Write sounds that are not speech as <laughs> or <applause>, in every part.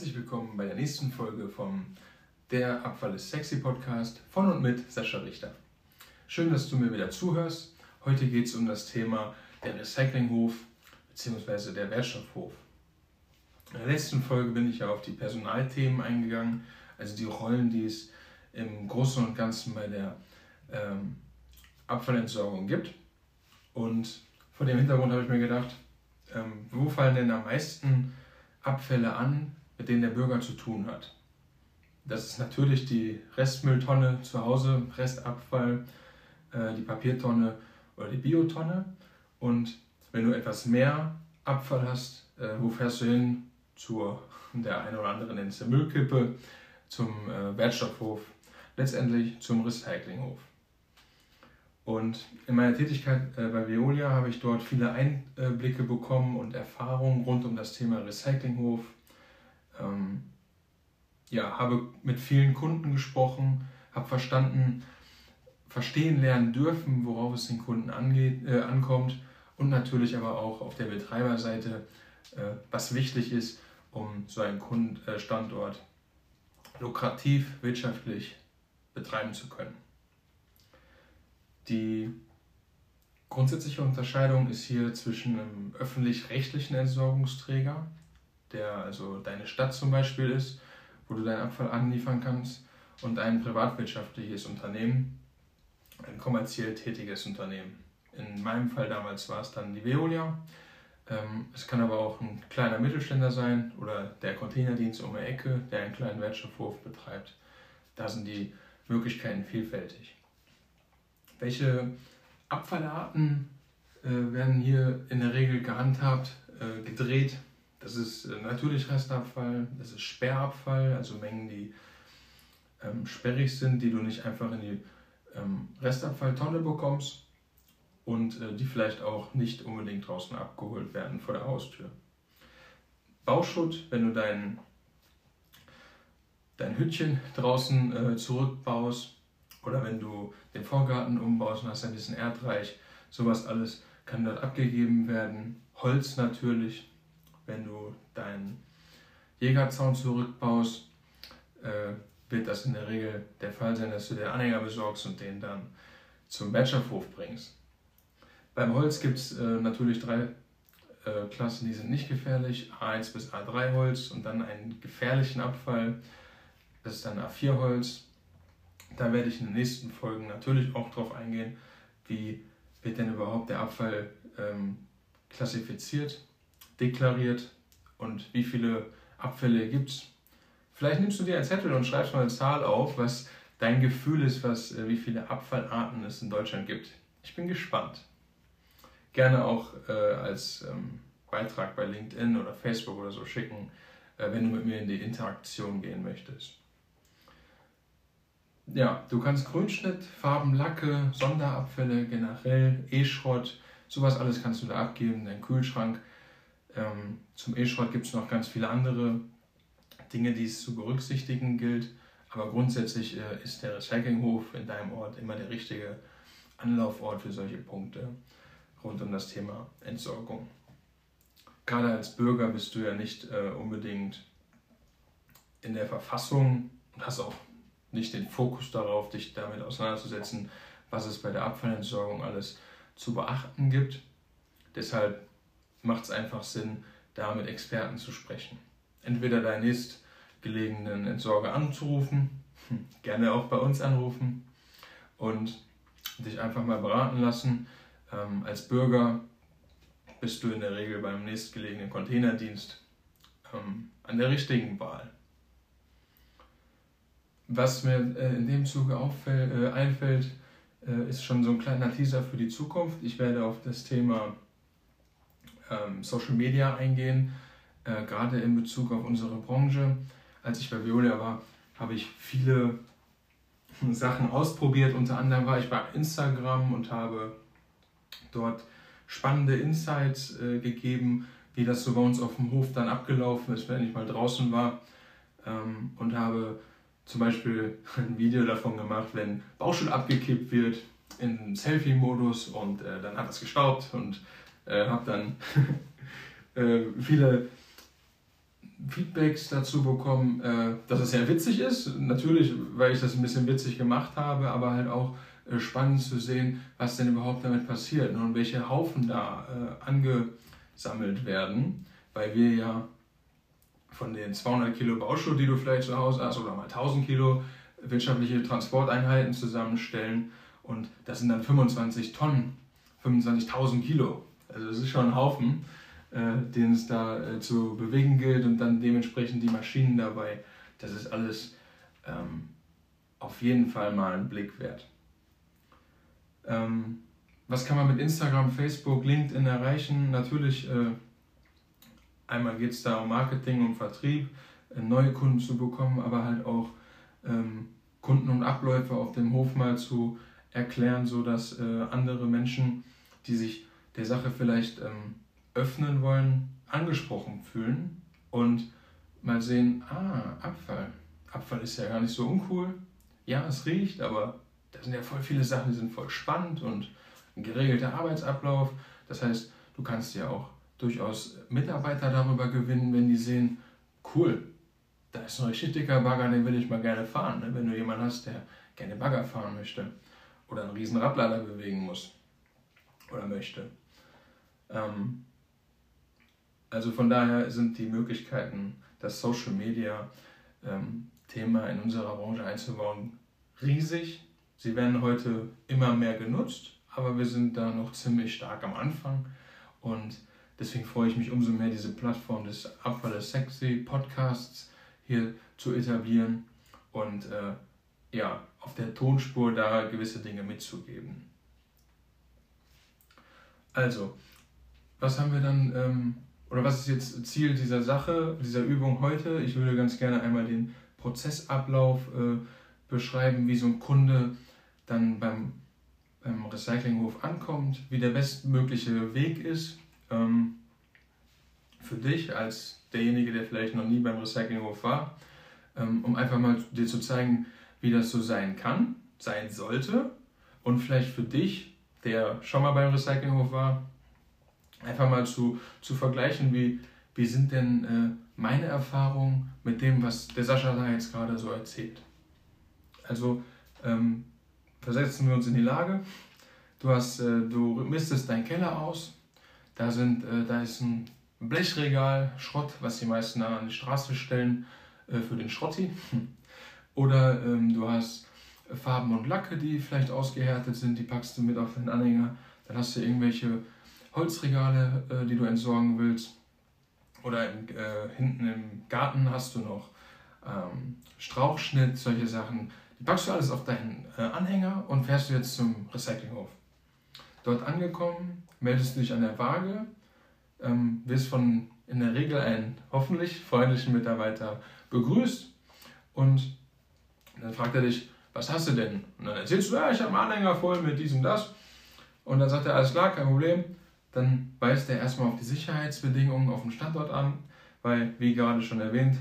Herzlich willkommen bei der nächsten Folge vom Der Abfall ist sexy Podcast von und mit Sascha Richter. Schön, dass du mir wieder zuhörst. Heute geht es um das Thema der Recyclinghof bzw. der Wertstoffhof. In der letzten Folge bin ich ja auf die Personalthemen eingegangen, also die Rollen, die es im Großen und Ganzen bei der ähm, Abfallentsorgung gibt. Und vor dem Hintergrund habe ich mir gedacht, ähm, wo fallen denn am meisten Abfälle an, mit denen der Bürger zu tun hat? Das ist natürlich die Restmülltonne zu Hause, Restabfall, äh, die Papiertonne oder die Biotonne. Und wenn du etwas mehr Abfall hast, äh, wo fährst du hin? Zur der eine oder andere nennt es Müllkippe, zum äh, Wertstoffhof, letztendlich zum Recyclinghof. Und in meiner Tätigkeit bei Veolia habe ich dort viele Einblicke bekommen und Erfahrungen rund um das Thema Recyclinghof. Ähm, ja, habe mit vielen Kunden gesprochen, habe verstanden, verstehen lernen dürfen, worauf es den Kunden angeht, äh, ankommt und natürlich aber auch auf der Betreiberseite, äh, was wichtig ist, um so einen Kundenstandort äh, lukrativ, wirtschaftlich betreiben zu können. Die grundsätzliche Unterscheidung ist hier zwischen einem öffentlich-rechtlichen Entsorgungsträger, der also deine Stadt zum Beispiel ist, wo du deinen Abfall anliefern kannst, und ein privatwirtschaftliches Unternehmen, ein kommerziell tätiges Unternehmen. In meinem Fall damals war es dann die Veolia. Ähm, es kann aber auch ein kleiner Mittelständler sein oder der Containerdienst um die Ecke, der einen kleinen Wertstoffhof betreibt. Da sind die Möglichkeiten vielfältig. Welche Abfallarten äh, werden hier in der Regel gehandhabt, äh, gedreht? Das ist äh, natürlich Restabfall, das ist Sperrabfall, also Mengen, die ähm, sperrig sind, die du nicht einfach in die ähm, Restabfalltonne bekommst und äh, die vielleicht auch nicht unbedingt draußen abgeholt werden vor der Haustür. Bauschutt, wenn du dein, dein Hütchen draußen äh, zurückbaust, oder wenn du den Vorgarten umbaust und hast ein bisschen Erdreich, sowas alles kann dort abgegeben werden. Holz natürlich, deinen Jägerzaun zurückbaust, äh, wird das in der Regel der Fall sein, dass du den Anhänger besorgst und den dann zum Wirtschaftshof bringst. Beim Holz gibt es äh, natürlich drei äh, Klassen, die sind nicht gefährlich, A1 bis A3 Holz und dann einen gefährlichen Abfall, das ist dann A4 Holz. Da werde ich in den nächsten Folgen natürlich auch darauf eingehen, wie wird denn überhaupt der Abfall ähm, klassifiziert, deklariert und wie viele Abfälle gibt es. Vielleicht nimmst du dir einen Zettel und schreibst mal eine Zahl auf, was dein Gefühl ist, was, äh, wie viele Abfallarten es in Deutschland gibt. Ich bin gespannt. Gerne auch äh, als ähm, Beitrag bei LinkedIn oder Facebook oder so schicken, äh, wenn du mit mir in die Interaktion gehen möchtest ja, du kannst Grünschnitt, Farben, Lacke, Sonderabfälle, generell E-Schrott, sowas alles kannst du da abgeben, dein Kühlschrank. Ähm, zum E-Schrott gibt es noch ganz viele andere Dinge, die es zu berücksichtigen gilt. Aber grundsätzlich äh, ist der Recyclinghof in deinem Ort immer der richtige Anlaufort für solche Punkte rund um das Thema Entsorgung. Gerade als Bürger bist du ja nicht äh, unbedingt in der Verfassung und hast auch nicht den Fokus darauf, dich damit auseinanderzusetzen, was es bei der Abfallentsorgung alles zu beachten gibt. Deshalb macht es einfach Sinn, da mit Experten zu sprechen. Entweder deinen nächstgelegenen Entsorger anzurufen, gerne auch bei uns anrufen und dich einfach mal beraten lassen. Ähm, als Bürger bist du in der Regel beim nächstgelegenen Containerdienst ähm, an der richtigen Wahl. Was mir äh, in dem Zuge auffällt, äh, einfällt, äh, ist schon so ein kleiner Teaser für die Zukunft. Ich werde auf das Thema ähm, Social Media eingehen, äh, gerade in Bezug auf unsere Branche. Als ich bei Veolia war, habe ich viele <laughs> Sachen ausprobiert. Unter anderem war ich bei Instagram und habe dort spannende Insights äh, gegeben, wie das so bei uns auf dem Hof dann abgelaufen ist, wenn ich mal draußen war. Ähm, und habe zum Beispiel <laughs> ein Video davon gemacht, wenn Bauschutt abgekippt wird in Selfie-Modus und äh, dann hat es gestaubt und äh, habe dann <laughs> äh, viele Feedbacks dazu bekommen, äh, dass es sehr witzig ist. Natürlich, weil ich das ein bisschen witzig gemacht habe, aber halt auch äh, spannend zu sehen, was denn überhaupt damit passiert und welche Haufen da äh, angesammelt werden, weil wir ja von den 200 Kilo Bauschuh, die du vielleicht zu Hause hast, oder mal 1000 Kilo wirtschaftliche Transporteinheiten zusammenstellen und das sind dann 25 Tonnen, 25.000 Kilo. Also das ist schon ein Haufen, äh, den es da äh, zu bewegen gilt und dann dementsprechend die Maschinen dabei. Das ist alles ähm, auf jeden Fall mal ein Blick wert. Ähm, was kann man mit Instagram, Facebook, LinkedIn erreichen? Natürlich, äh, einmal geht es da um Marketing und Vertrieb, äh, neue Kunden zu bekommen, aber halt auch ähm, Kunden und Abläufe auf dem Hof mal zu erklären, sodass äh, andere Menschen, die sich der Sache vielleicht ähm, öffnen wollen, angesprochen fühlen und mal sehen, ah, Abfall. Abfall ist ja gar nicht so uncool. Ja, es riecht, aber da sind ja voll viele Sachen, die sind voll spannend und ein geregelter Arbeitsablauf. Das heißt, du kannst ja auch durchaus Mitarbeiter darüber gewinnen, wenn die sehen, cool, da ist ein richtig dicker Bagger, den will ich mal gerne fahren. Ne? Wenn du jemanden hast, der gerne Bagger fahren möchte oder einen riesen Radlader bewegen muss oder möchte. Ähm, also von daher sind die Möglichkeiten, das Social Media ähm, Thema in unserer Branche einzubauen, riesig. Sie werden heute immer mehr genutzt, aber wir sind da noch ziemlich stark am Anfang und deswegen freue ich mich umso mehr, diese Plattform des Abfall Sexy Podcasts hier zu etablieren und äh, ja, auf der Tonspur da gewisse Dinge mitzugeben. Also, was haben wir dann, ähm, oder was ist jetzt Ziel dieser Sache, dieser Übung heute? Ich würde ganz gerne einmal den Prozessablauf äh, beschreiben, wie so ein Kunde dann beim, beim Recyclinghof ankommt, wie der bestmögliche Weg ist ähm, für dich als derjenige, der vielleicht noch nie beim Recyclinghof war, ähm, um einfach mal dir zu zeigen, wie das so sein kann, sein sollte und vielleicht für dich, der schon mal beim Recyclinghof war, einfach mal zu, zu vergleichen, wie, wie sind denn äh, meine Erfahrungen mit dem, was der Sascha da jetzt gerade so erzählt. Also ähm, versetzen wir uns in die Lage, du, hast, äh, du mistest deinen Keller aus, da, sind, äh, da ist ein Blechregal, Schrott, was die meisten dann an die Straße stellen äh, für den Schrotti. <laughs> Oder ähm, du hast Farben und Lacke, die vielleicht ausgehärtet sind, die packst du mit auf den Anhänger. Dann hast du irgendwelche Holzregale, äh, die du entsorgen willst. Oder im, äh, hinten im Garten hast du noch ähm, Strauchschnitt, solche Sachen. Die packst du alles auf deinen äh, Anhänger und fährst du jetzt zum Recyclinghof. Dort angekommen, meldest du dich an der Waage, ähm, wirst von in der Regel einen hoffentlich freundlichen Mitarbeiter begrüßt und dann fragt er dich, was hast du denn? Und dann erzählst du, ja, ich habe einen Anhänger voll mit diesem, das. Und dann sagt er, alles klar, kein Problem. Dann weist er erstmal auf die Sicherheitsbedingungen auf dem Standort an, weil, wie gerade schon erwähnt,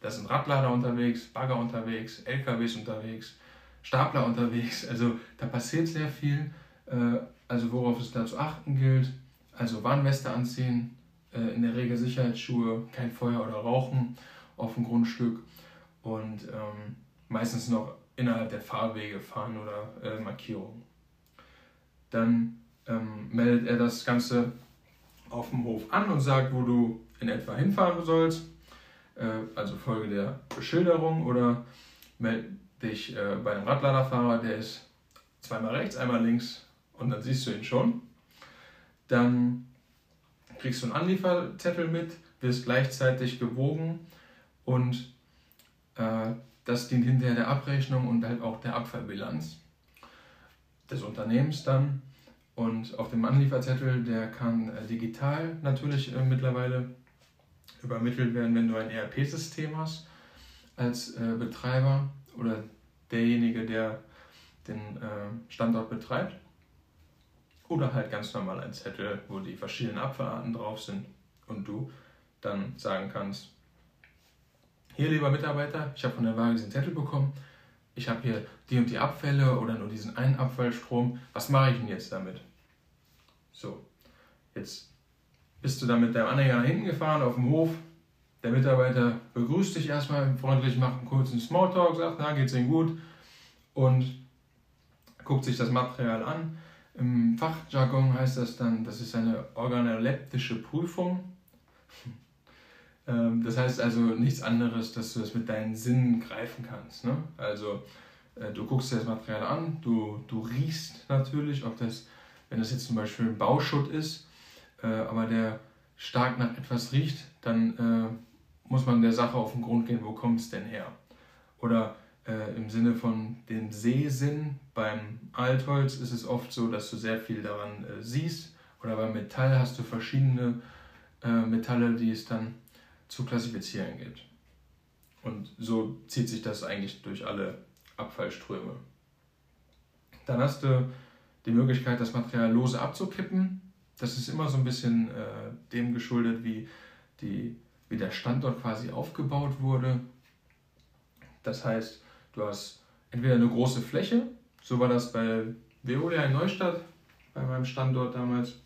da sind Radlader unterwegs, Bagger unterwegs, LKWs unterwegs, Stapler unterwegs. <laughs> Also da passiert sehr viel. Äh, also worauf es da zu achten gilt. Also Warnweste anziehen, äh, in der Regel Sicherheitsschuhe, kein Feuer oder Rauchen auf dem Grundstück und ähm, meistens noch innerhalb der Fahrwege fahren oder äh, Markierungen. Dann ähm, meldet er das Ganze auf dem Hof an und sagt, wo du in etwa hinfahren sollst. Äh, also Folge der Beschilderung oder melde dich äh, bei einem Radladerfahrer, der ist zweimal rechts, einmal links und dann siehst du ihn schon. Dann kriegst du einen Anlieferzettel mit, wirst gleichzeitig gewogen und äh, das dient hinterher der Abrechnung und halt auch der Abfallbilanz des Unternehmens dann. Und auf dem Anlieferzettel, der kann äh, digital natürlich äh, mittlerweile übermittelt werden, wenn du ein ERP-System hast als äh, Betreiber oder derjenige, der den Standort betreibt. Oder halt ganz normal ein Zettel, wo die verschiedenen Abfallarten drauf sind und du dann sagen kannst, hier lieber Mitarbeiter, ich habe von der Waage diesen Zettel bekommen, ich habe hier die und die Abfälle oder nur diesen einen Abfallstrom, was mache ich denn jetzt damit? So, jetzt bist du dann mit deinem Anhänger nach hinten gefahren auf dem Hof, Der Mitarbeiter begrüßt dich erstmal freundlich, macht einen kurzen Smalltalk, sagt, na, geht's Ihnen gut? Und guckt sich das Material an. Im Fachjargon heißt das dann, das ist eine organoleptische Prüfung. Ähm, das heißt also nichts anderes, dass du das mit deinen Sinnen greifen kannst. Ne? Also äh, du guckst dir das Material an, du, du riechst natürlich, ob das, wenn das jetzt zum Beispiel ein Bauschutt ist, äh, aber der stark nach etwas riecht, dann äh, muss man der Sache auf den Grund gehen, wo kommt es denn her? Oder äh, im Sinne von dem Sehsinn, beim Altholz ist es oft so, dass du sehr viel daran äh, siehst. Oder beim Metall hast du verschiedene äh, Metalle, die es dann zu klassifizieren gibt. Und so zieht sich das eigentlich durch alle Abfallströme. Dann hast du die Möglichkeit, das Material lose abzukippen. Das ist immer so ein bisschen äh, dem geschuldet, wie, die, wie der Standort quasi aufgebaut wurde. Das heißt, du hast entweder eine große Fläche, so war das bei Veolia in Neustadt, bei meinem Standort damals.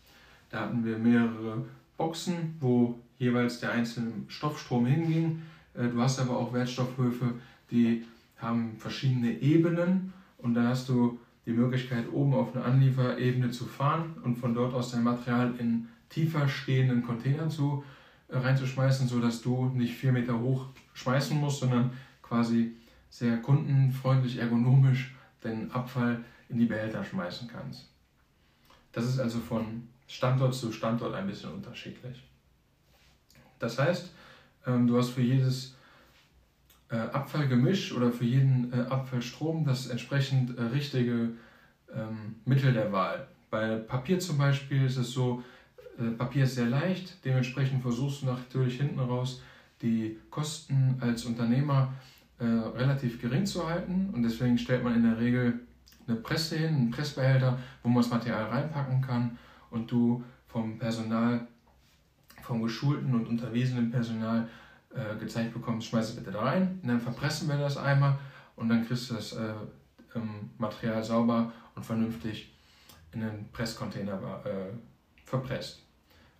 Da hatten wir mehrere Boxen, wo jeweils der einzelne Stoffstrom hinging. Äh, du hast aber auch Wertstoffhöfe, die haben verschiedene Ebenen und dann hast du die Möglichkeit, oben auf eine Anlieferebene zu fahren und von dort aus dein Material in tiefer stehenden Containern zu, äh, reinzuschmeißen, sodass du nicht vier Meter hoch schmeißen musst, sondern quasi sehr kundenfreundlich, ergonomisch den Abfall in die Behälter schmeißen kannst. Das ist also von Standort zu Standort ein bisschen unterschiedlich. Das heißt, ähm, du hast für jedes äh, Abfallgemisch oder für jeden äh, Abfallstrom das entsprechend äh, richtige ähm, Mittel der Wahl. Bei Papier zum Beispiel ist es so, Papier ist sehr leicht, dementsprechend versuchst du natürlich hinten raus die Kosten als Unternehmer relativ gering zu halten und deswegen stellt man in der Regel eine Presse hin, einen Pressbehälter, wo man das Material reinpacken kann und du vom Personal, vom geschulten und unterwiesenen Personal äh, gezeigt bekommst, schmeiß es bitte da rein, und dann verpressen wir das einmal und dann kriegst du das äh, ähm, Material sauber und vernünftig in einen Presscontainer äh, verpresst.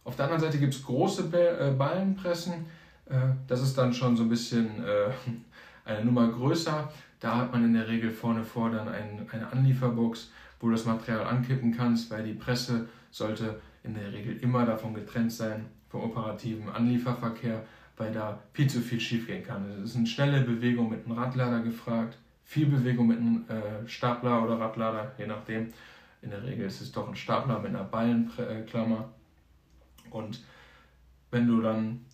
Auf der anderen Seite gibt es große äh, Ballenpressen, äh, das ist dann schon so ein bisschen äh, <laughs> eine Nummer größer. Da hat man in der Regel vorne vor dann ein, eine Anlieferbox, wo du das Material ankippen kannst, weil die Presse sollte in der Regel immer davon getrennt sein vom operativen Anlieferverkehr, weil da viel zu viel schief gehen kann. Es ist eine schnelle Bewegung mit einem Radlader gefragt, viel Bewegung mit einem äh, Stapler oder Radlader, je nachdem. In der Regel ist es doch ein Stapler mit einer Ballenklammer. Und wenn du dann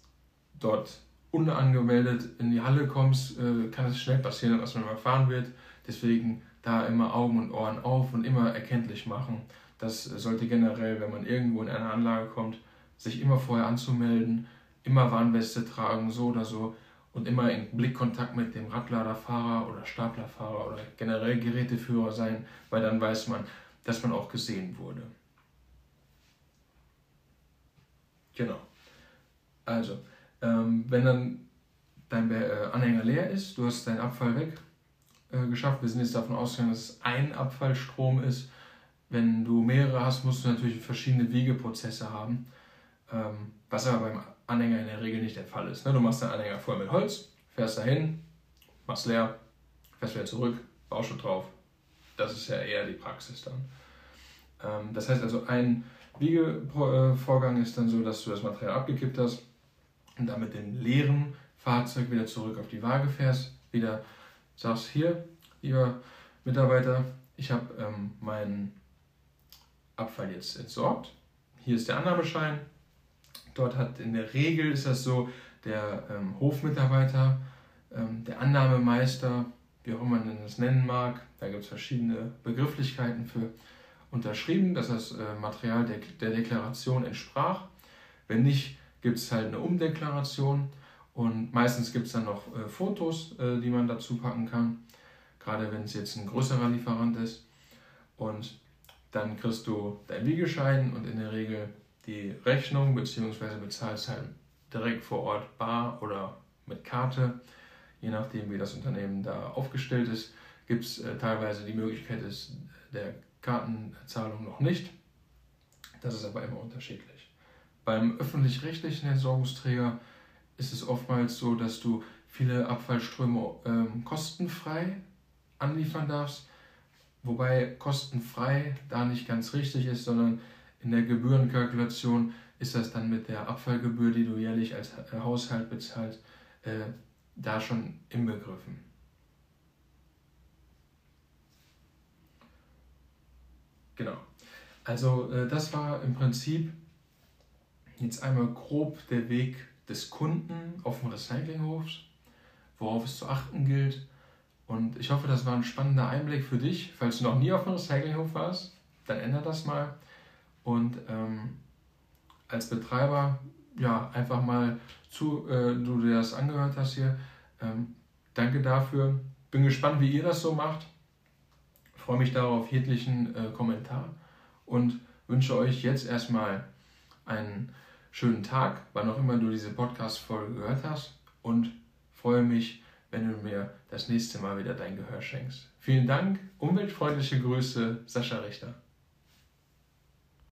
dort unangemeldet in die Halle kommst, äh, kann es schnell passieren, dass man überfahren wird. Deswegen da immer Augen und Ohren auf und immer erkenntlich machen. Das sollte generell, wenn man irgendwo in eine Anlage kommt, sich immer vorher anzumelden, immer Warnweste tragen, so oder so und immer in Blickkontakt mit dem Radladerfahrer oder Staplerfahrer oder generell Geräteführer sein, weil dann weiß man, dass man auch gesehen wurde. Genau. Also, ähm, wenn dann dein äh, Anhänger leer ist, du hast deinen Abfall weg äh, geschafft, wir sind jetzt davon ausgegangen, dass es ein Abfallstrom ist, wenn du mehrere hast, musst du natürlich verschiedene Wiegeprozesse haben, ähm, was aber beim Anhänger in der Regel nicht der Fall ist. Ne? Du machst deinen Anhänger voll mit Holz, fährst dahin, machst leer, fährst wieder zurück, baust drauf. Das ist ja eher die Praxis dann. Ähm, das heißt also, ein Wiegevorgang ist dann so, dass du das Material abgekippt hast und dann mit dem leeren Fahrzeug wieder zurück auf die Waage fährst, wieder sagst, hier, lieber Mitarbeiter, ich habe ähm, meinen Abfall jetzt entsorgt. Hier ist der Annahmeschein. Dort hat in der Regel ist das so, der ähm, Hofmitarbeiter, ähm, der Annahmemeister, wie auch immer man das nennen mag, da gibt es verschiedene Begrifflichkeiten für unterschrieben, dass das äh, Material der, der Deklaration entsprach. Wenn nicht, gibt es halt eine Umdeklaration und meistens gibt es dann noch äh, Fotos, äh, die man dazu packen kann, gerade wenn es jetzt ein größerer Lieferant ist. Und dann kriegst du dein Wiegeschein und in der Regel die Rechnung bzw. bezahlst halt direkt vor Ort bar oder mit Karte. Je nachdem, wie das Unternehmen da aufgestellt ist, gibt es äh, teilweise die Möglichkeit des, der Kartenzahlung noch nicht. Das ist aber immer unterschiedlich. Beim öffentlich-rechtlichen Entsorgungsträger ist es oftmals so, dass du viele Abfallströme ähm, kostenfrei anliefern darfst, wobei kostenfrei da nicht ganz richtig ist, sondern in der Gebührenkalkulation ist das dann mit der Abfallgebühr, die du jährlich als Haushalt bezahlst, äh, da schon inbegriffen. Genau. Also äh, das war im Prinzip jetzt einmal grob der Weg des Kunden auf dem Recyclinghof, worauf es zu achten gilt. Und ich hoffe, das war ein spannender Einblick für dich. Falls du noch nie auf dem Recyclinghof warst, dann ändere das mal. Und ähm, als Betreiber, ja, einfach mal zu, äh, du dir das angehört hast hier. Ähm, danke dafür. Bin gespannt, wie ihr das so macht. Freue mich darauf jeglichen äh, Kommentar und wünsche euch jetzt erstmal einen schönen Tag, wann auch immer du diese Podcast-Folge gehört hast und freue mich, wenn du mir das nächste Mal wieder dein Gehör schenkst. Vielen Dank, umweltfreundliche Grüße, Sascha Richter.